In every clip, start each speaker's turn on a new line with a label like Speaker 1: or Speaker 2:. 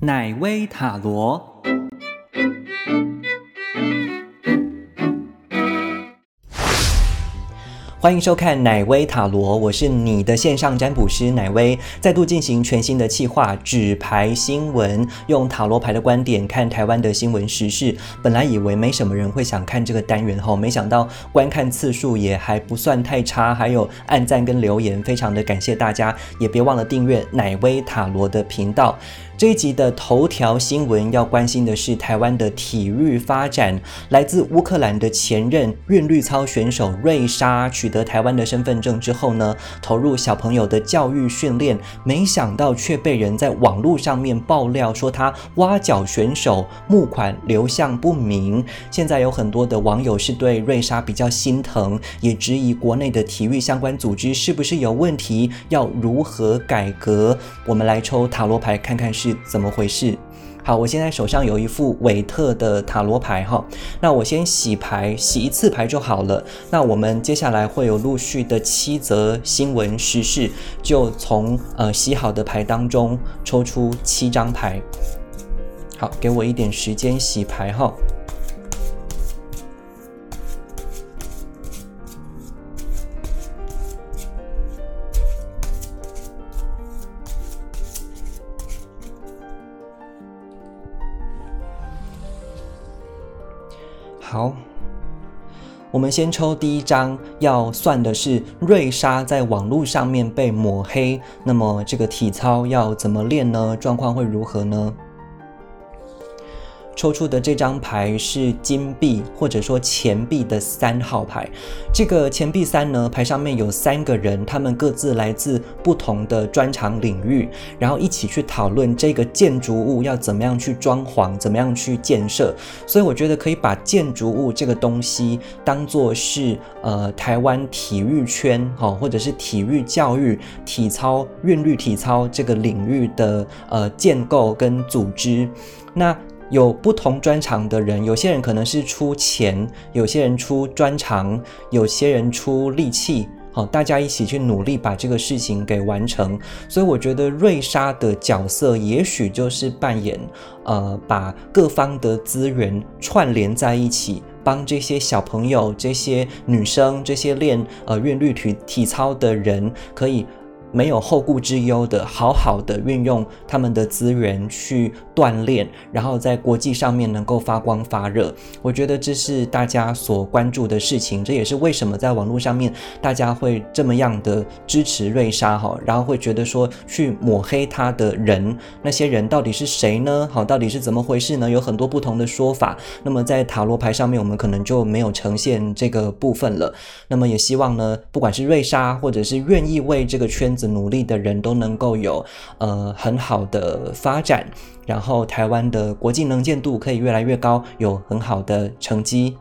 Speaker 1: 乃威塔罗。欢迎收看奶威塔罗，我是你的线上占卜师奶威，再度进行全新的企划纸牌新闻，用塔罗牌的观点看台湾的新闻时事。本来以为没什么人会想看这个单元后，没想到观看次数也还不算太差，还有按赞跟留言，非常的感谢大家，也别忘了订阅奶威塔罗的频道。这一集的头条新闻要关心的是台湾的体育发展。来自乌克兰的前任韵律操选手瑞莎取得台湾的身份证之后呢，投入小朋友的教育训练，没想到却被人在网络上面爆料说他挖角选手，募款流向不明。现在有很多的网友是对瑞莎比较心疼，也质疑国内的体育相关组织是不是有问题，要如何改革？我们来抽塔罗牌看看是。怎么回事？好，我现在手上有一副韦特的塔罗牌哈，那我先洗牌，洗一次牌就好了。那我们接下来会有陆续的七则新闻时事，就从呃洗好的牌当中抽出七张牌。好，给我一点时间洗牌哈。好，我们先抽第一张，要算的是瑞莎在网络上面被抹黑，那么这个体操要怎么练呢？状况会如何呢？抽出的这张牌是金币或者说钱币的三号牌。这个钱币三呢，牌上面有三个人，他们各自来自不同的专长领域，然后一起去讨论这个建筑物要怎么样去装潢，怎么样去建设。所以我觉得可以把建筑物这个东西当做是呃台湾体育圈哈，或者是体育教育、体操、韵律体操这个领域的呃建构跟组织。那有不同专长的人，有些人可能是出钱，有些人出专长，有些人出力气，好，大家一起去努力把这个事情给完成。所以我觉得瑞莎的角色也许就是扮演，呃，把各方的资源串联在一起，帮这些小朋友、这些女生、这些练呃韵律体体操的人可以。没有后顾之忧的，好好的运用他们的资源去锻炼，然后在国际上面能够发光发热。我觉得这是大家所关注的事情，这也是为什么在网络上面大家会这么样的支持瑞莎哈，然后会觉得说去抹黑他的人，那些人到底是谁呢？好，到底是怎么回事呢？有很多不同的说法。那么在塔罗牌上面，我们可能就没有呈现这个部分了。那么也希望呢，不管是瑞莎，或者是愿意为这个圈。努力的人都能够有呃很好的发展，然后台湾的国际能见度可以越来越高，有很好的成绩。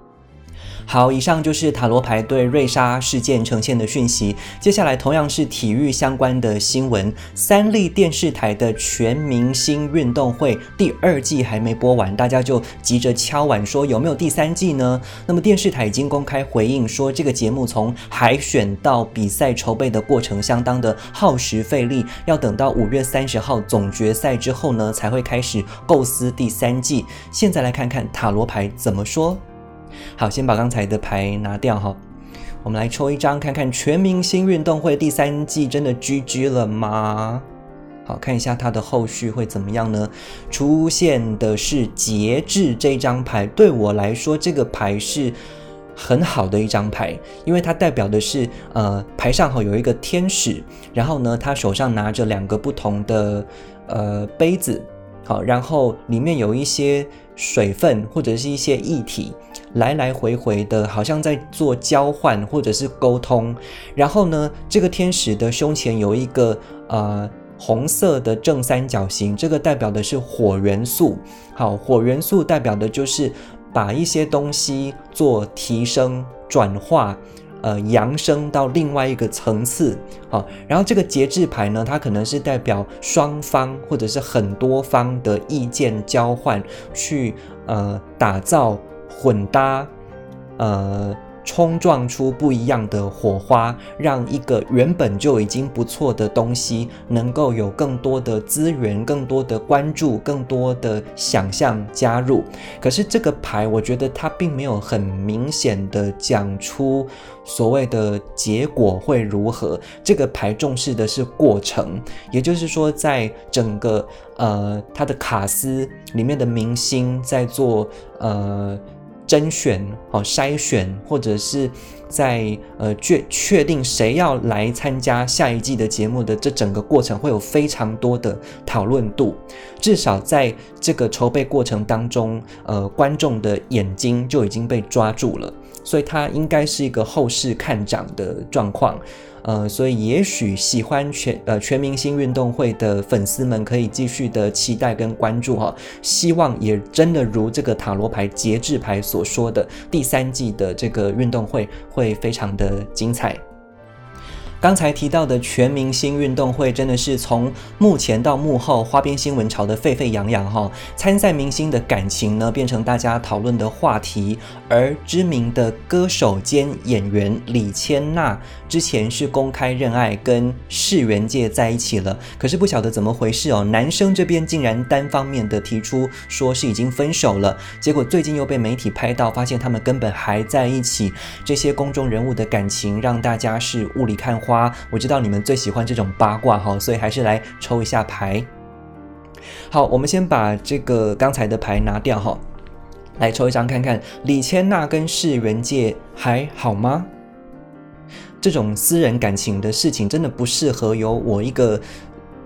Speaker 1: 好，以上就是塔罗牌对瑞莎事件呈现的讯息。接下来同样是体育相关的新闻，三立电视台的全明星运动会第二季还没播完，大家就急着敲碗说有没有第三季呢？那么电视台已经公开回应说，这个节目从海选到比赛筹备的过程相当的耗时费力，要等到五月三十号总决赛之后呢，才会开始构思第三季。现在来看看塔罗牌怎么说。好，先把刚才的牌拿掉哈。我们来抽一张，看看全明星运动会第三季真的 GG 了吗？好看一下它的后续会怎么样呢？出现的是节制这张牌，对我来说这个牌是很好的一张牌，因为它代表的是呃牌上哈有一个天使，然后呢他手上拿着两个不同的呃杯子。好，然后里面有一些水分或者是一些液体，来来回回的，好像在做交换或者是沟通。然后呢，这个天使的胸前有一个呃红色的正三角形，这个代表的是火元素。好，火元素代表的就是把一些东西做提升、转化。呃，扬升到另外一个层次，好，然后这个节制牌呢，它可能是代表双方或者是很多方的意见交换，去呃打造混搭，呃。冲撞出不一样的火花，让一个原本就已经不错的东西能够有更多的资源、更多的关注、更多的想象加入。可是这个牌，我觉得它并没有很明显的讲出所谓的结果会如何。这个牌重视的是过程，也就是说，在整个呃它的卡司里面的明星在做呃。甄选、哦筛选，或者是在呃确确定谁要来参加下一季的节目的这整个过程，会有非常多的讨论度。至少在这个筹备过程当中，呃，观众的眼睛就已经被抓住了，所以它应该是一个后市看涨的状况。呃，所以也许喜欢全呃全明星运动会的粉丝们可以继续的期待跟关注哈，希望也真的如这个塔罗牌节制牌所说的，第三季的这个运动会会非常的精彩。刚才提到的全明星运动会，真的是从幕前到幕后，花边新闻炒得沸沸扬扬哈。参赛明星的感情呢，变成大家讨论的话题。而知名的歌手兼演员李千娜，之前是公开认爱，跟世元界在一起了。可是不晓得怎么回事哦，男生这边竟然单方面的提出说是已经分手了。结果最近又被媒体拍到，发现他们根本还在一起。这些公众人物的感情，让大家是雾里看花。花，我知道你们最喜欢这种八卦哈，所以还是来抽一下牌。好，我们先把这个刚才的牌拿掉哈，来抽一张看看李千娜跟世元界还好吗？这种私人感情的事情真的不适合由我一个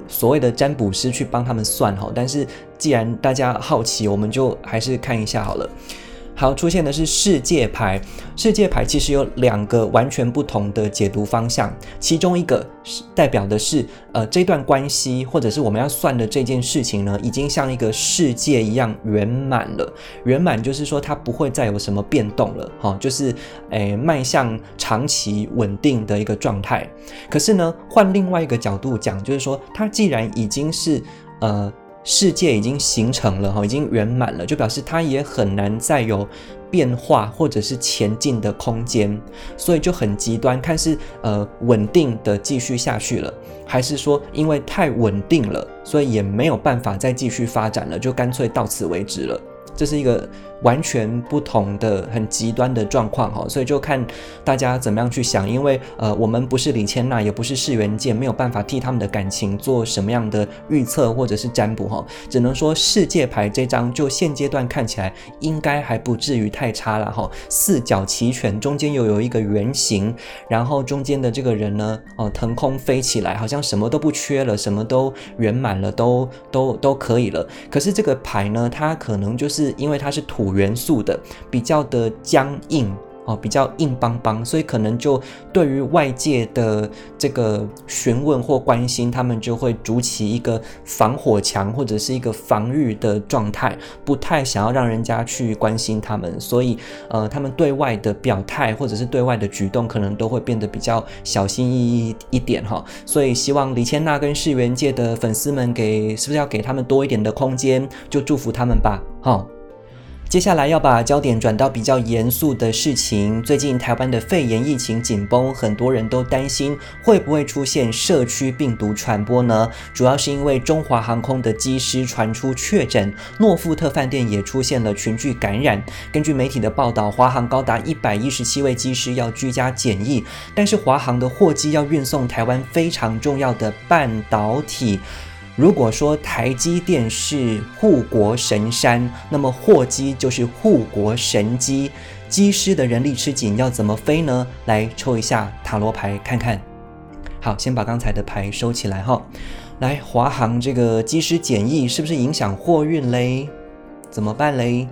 Speaker 1: 所谓的占卜师去帮他们算哈。但是既然大家好奇，我们就还是看一下好了。好，出现的是世界牌。世界牌其实有两个完全不同的解读方向，其中一个是代表的是，呃，这段关系或者是我们要算的这件事情呢，已经像一个世界一样圆满了。圆满就是说它不会再有什么变动了，哈，就是诶迈向长期稳定的一个状态。可是呢，换另外一个角度讲，就是说它既然已经是呃。世界已经形成了哈，已经圆满了，就表示它也很难再有变化或者是前进的空间，所以就很极端，看是呃稳定的继续下去了，还是说因为太稳定了，所以也没有办法再继续发展了，就干脆到此为止了。这是一个。完全不同的、很极端的状况哈，所以就看大家怎么样去想。因为呃，我们不是李千娜，也不是世元界，没有办法替他们的感情做什么样的预测或者是占卜哈。只能说世界牌这张就现阶段看起来应该还不至于太差了哈。四角齐全，中间又有一个圆形，然后中间的这个人呢，哦，腾空飞起来，好像什么都不缺了，什么都圆满了，都都都可以了。可是这个牌呢，它可能就是因为它是土元素的比较的僵硬哦，比较硬邦邦，所以可能就对于外界的这个询问或关心，他们就会筑起一个防火墙或者是一个防御的状态，不太想要让人家去关心他们，所以呃，他们对外的表态或者是对外的举动，可能都会变得比较小心翼翼一点哈。所以希望李千娜跟世元界的粉丝们给是不是要给他们多一点的空间，就祝福他们吧，好。接下来要把焦点转到比较严肃的事情。最近台湾的肺炎疫情紧绷，很多人都担心会不会出现社区病毒传播呢？主要是因为中华航空的机师传出确诊，诺富特饭店也出现了群聚感染。根据媒体的报道，华航高达一百一十七位机师要居家检疫，但是华航的货机要运送台湾非常重要的半导体。如果说台积电是护国神山，那么货机就是护国神机。机师的人力吃紧，要怎么飞呢？来抽一下塔罗牌看看。好，先把刚才的牌收起来哈。来，华航这个机师检疫是不是影响货运嘞？怎么办嘞？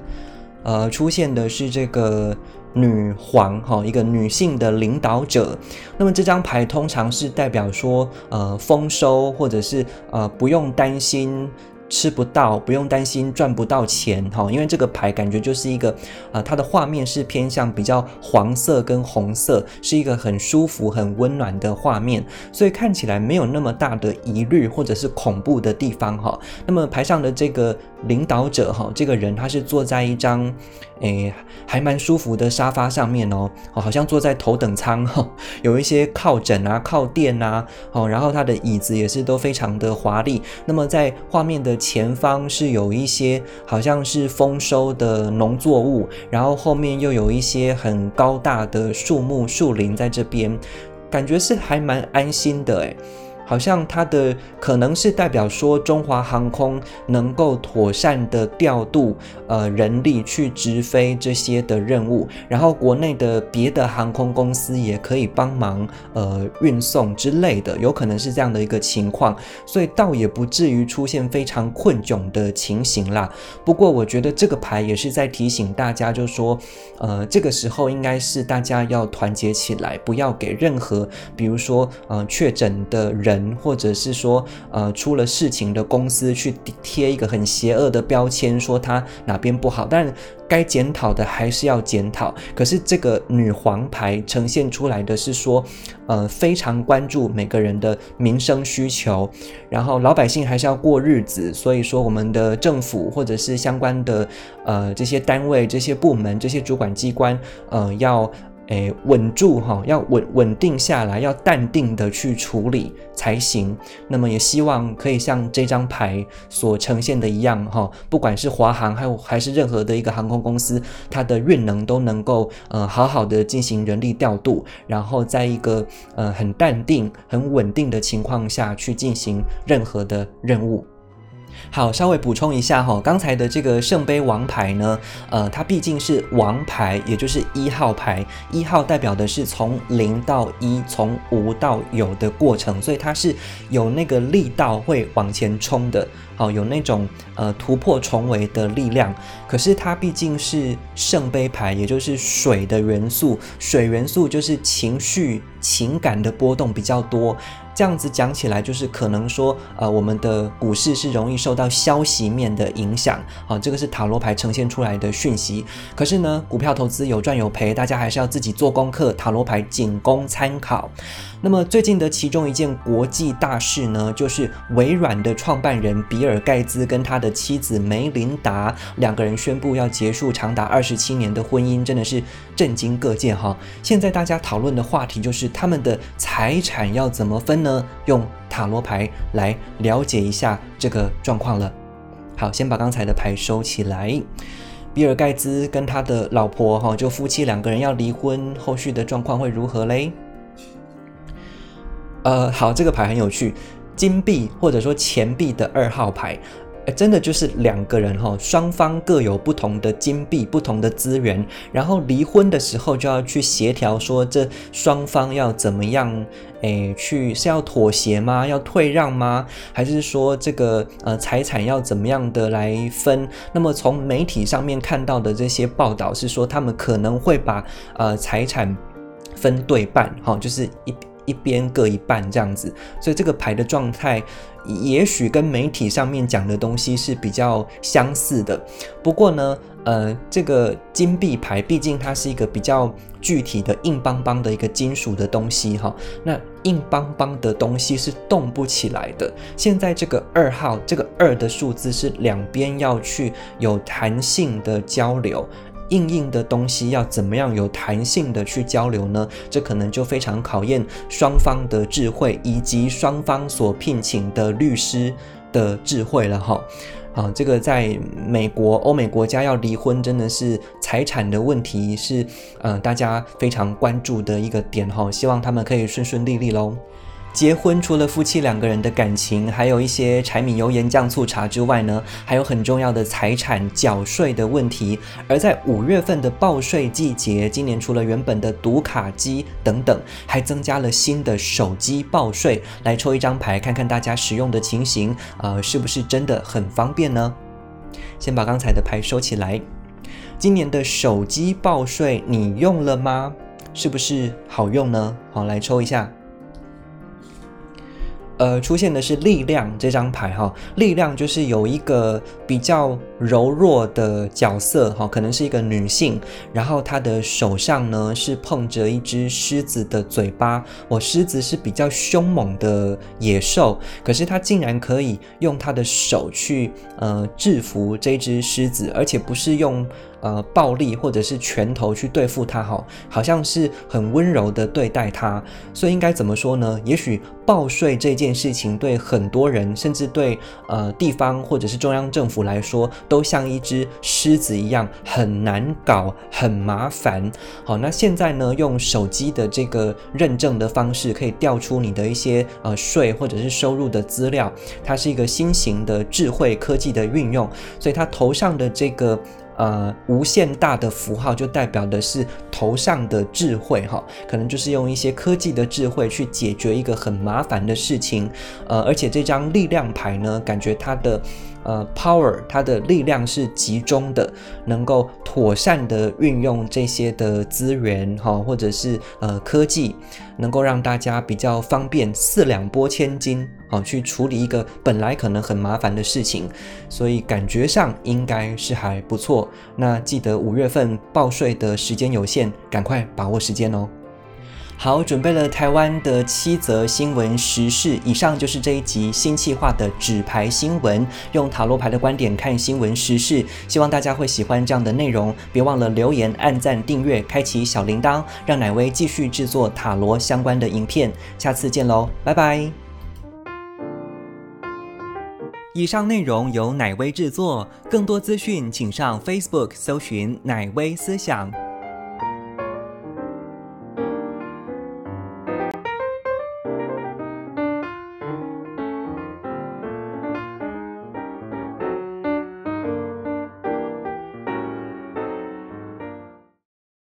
Speaker 1: 呃，出现的是这个。女皇哈，一个女性的领导者。那么这张牌通常是代表说，呃，丰收，或者是呃，不用担心吃不到，不用担心赚不到钱哈，因为这个牌感觉就是一个，呃，它的画面是偏向比较黄色跟红色，是一个很舒服、很温暖的画面，所以看起来没有那么大的疑虑或者是恐怖的地方哈。那么牌上的这个领导者哈，这个人他是坐在一张。诶，还蛮舒服的沙发上面哦，哦，好像坐在头等舱哈，有一些靠枕啊、靠垫啊，哦，然后它的椅子也是都非常的华丽。那么在画面的前方是有一些好像是丰收的农作物，然后后面又有一些很高大的树木、树林在这边，感觉是还蛮安心的诶。好像它的可能是代表说中华航空能够妥善的调度呃人力去直飞这些的任务，然后国内的别的航空公司也可以帮忙呃运送之类的，有可能是这样的一个情况，所以倒也不至于出现非常困窘的情形啦。不过我觉得这个牌也是在提醒大家，就说呃这个时候应该是大家要团结起来，不要给任何比如说呃确诊的人。或者是说，呃，出了事情的公司去贴一个很邪恶的标签，说他哪边不好，但该检讨的还是要检讨。可是这个女皇牌呈现出来的是说，呃，非常关注每个人的民生需求，然后老百姓还是要过日子，所以说我们的政府或者是相关的呃这些单位、这些部门、这些主管机关，呃，要。诶，稳住哈，要稳稳定下来，要淡定的去处理才行。那么也希望可以像这张牌所呈现的一样哈，不管是华航还有还是任何的一个航空公司，它的运能都能够呃好好的进行人力调度，然后在一个呃很淡定、很稳定的情况下去进行任何的任务。好，稍微补充一下哈，刚才的这个圣杯王牌呢，呃，它毕竟是王牌，也就是一号牌，一号代表的是从零到一，从无到有的过程，所以它是有那个力道会往前冲的，好，有那种呃突破重围的力量。可是它毕竟是圣杯牌，也就是水的元素，水元素就是情绪、情感的波动比较多。这样子讲起来，就是可能说，呃，我们的股市是容易受到消息面的影响，好，这个是塔罗牌呈现出来的讯息。可是呢，股票投资有赚有赔，大家还是要自己做功课，塔罗牌仅供参考。那么最近的其中一件国际大事呢，就是微软的创办人比尔盖茨跟他的妻子梅琳达两个人宣布要结束长达二十七年的婚姻，真的是震惊各界哈。现在大家讨论的话题就是他们的财产要怎么分呢？用塔罗牌来了解一下这个状况了。好，先把刚才的牌收起来。比尔盖茨跟他的老婆哈，就夫妻两个人要离婚，后续的状况会如何嘞？呃，好，这个牌很有趣，金币或者说钱币的二号牌，哎，真的就是两个人哈，双方各有不同的金币、不同的资源，然后离婚的时候就要去协调，说这双方要怎么样，哎，去是要妥协吗？要退让吗？还是说这个呃财产要怎么样的来分？那么从媒体上面看到的这些报道是说，他们可能会把呃财产分对半，哈，就是一。一边各一半这样子，所以这个牌的状态也许跟媒体上面讲的东西是比较相似的。不过呢，呃，这个金币牌毕竟它是一个比较具体的硬邦邦的一个金属的东西哈，那硬邦邦的东西是动不起来的。现在这个二号，这个二的数字是两边要去有弹性的交流。硬硬的东西要怎么样有弹性的去交流呢？这可能就非常考验双方的智慧，以及双方所聘请的律师的智慧了哈。啊，这个在美国、欧美国家要离婚，真的是财产的问题，是呃大家非常关注的一个点哈。希望他们可以顺顺利利喽。结婚除了夫妻两个人的感情，还有一些柴米油盐酱醋茶之外呢，还有很重要的财产缴税的问题。而在五月份的报税季节，今年除了原本的读卡机等等，还增加了新的手机报税。来抽一张牌，看看大家使用的情形，呃，是不是真的很方便呢？先把刚才的牌收起来。今年的手机报税你用了吗？是不是好用呢？好，来抽一下。呃，出现的是力量这张牌哈，力量就是有一个比较柔弱的角色哈，可能是一个女性，然后她的手上呢是碰着一只狮子的嘴巴，我狮子是比较凶猛的野兽，可是她竟然可以用她的手去呃制服这只狮子，而且不是用。呃，暴力或者是拳头去对付他，哈，好像是很温柔的对待他，所以应该怎么说呢？也许报税这件事情对很多人，甚至对呃地方或者是中央政府来说，都像一只狮子一样很难搞、很麻烦。好，那现在呢，用手机的这个认证的方式，可以调出你的一些呃税或者是收入的资料，它是一个新型的智慧科技的运用，所以它头上的这个。呃，无限大的符号就代表的是头上的智慧哈，可能就是用一些科技的智慧去解决一个很麻烦的事情。呃，而且这张力量牌呢，感觉它的。呃，power，它的力量是集中的，能够妥善的运用这些的资源哈，或者是呃科技，能够让大家比较方便四两拨千斤好去处理一个本来可能很麻烦的事情，所以感觉上应该是还不错。那记得五月份报税的时间有限，赶快把握时间哦。好，准备了台湾的七则新闻时事，以上就是这一集新气化的纸牌新闻，用塔罗牌的观点看新闻时事，希望大家会喜欢这样的内容，别忘了留言、按赞、订阅、开启小铃铛，让奶威继续制作塔罗相关的影片，下次见喽，拜拜。以上内容由奶威制作，更多资讯请上 Facebook 搜寻奶威思想。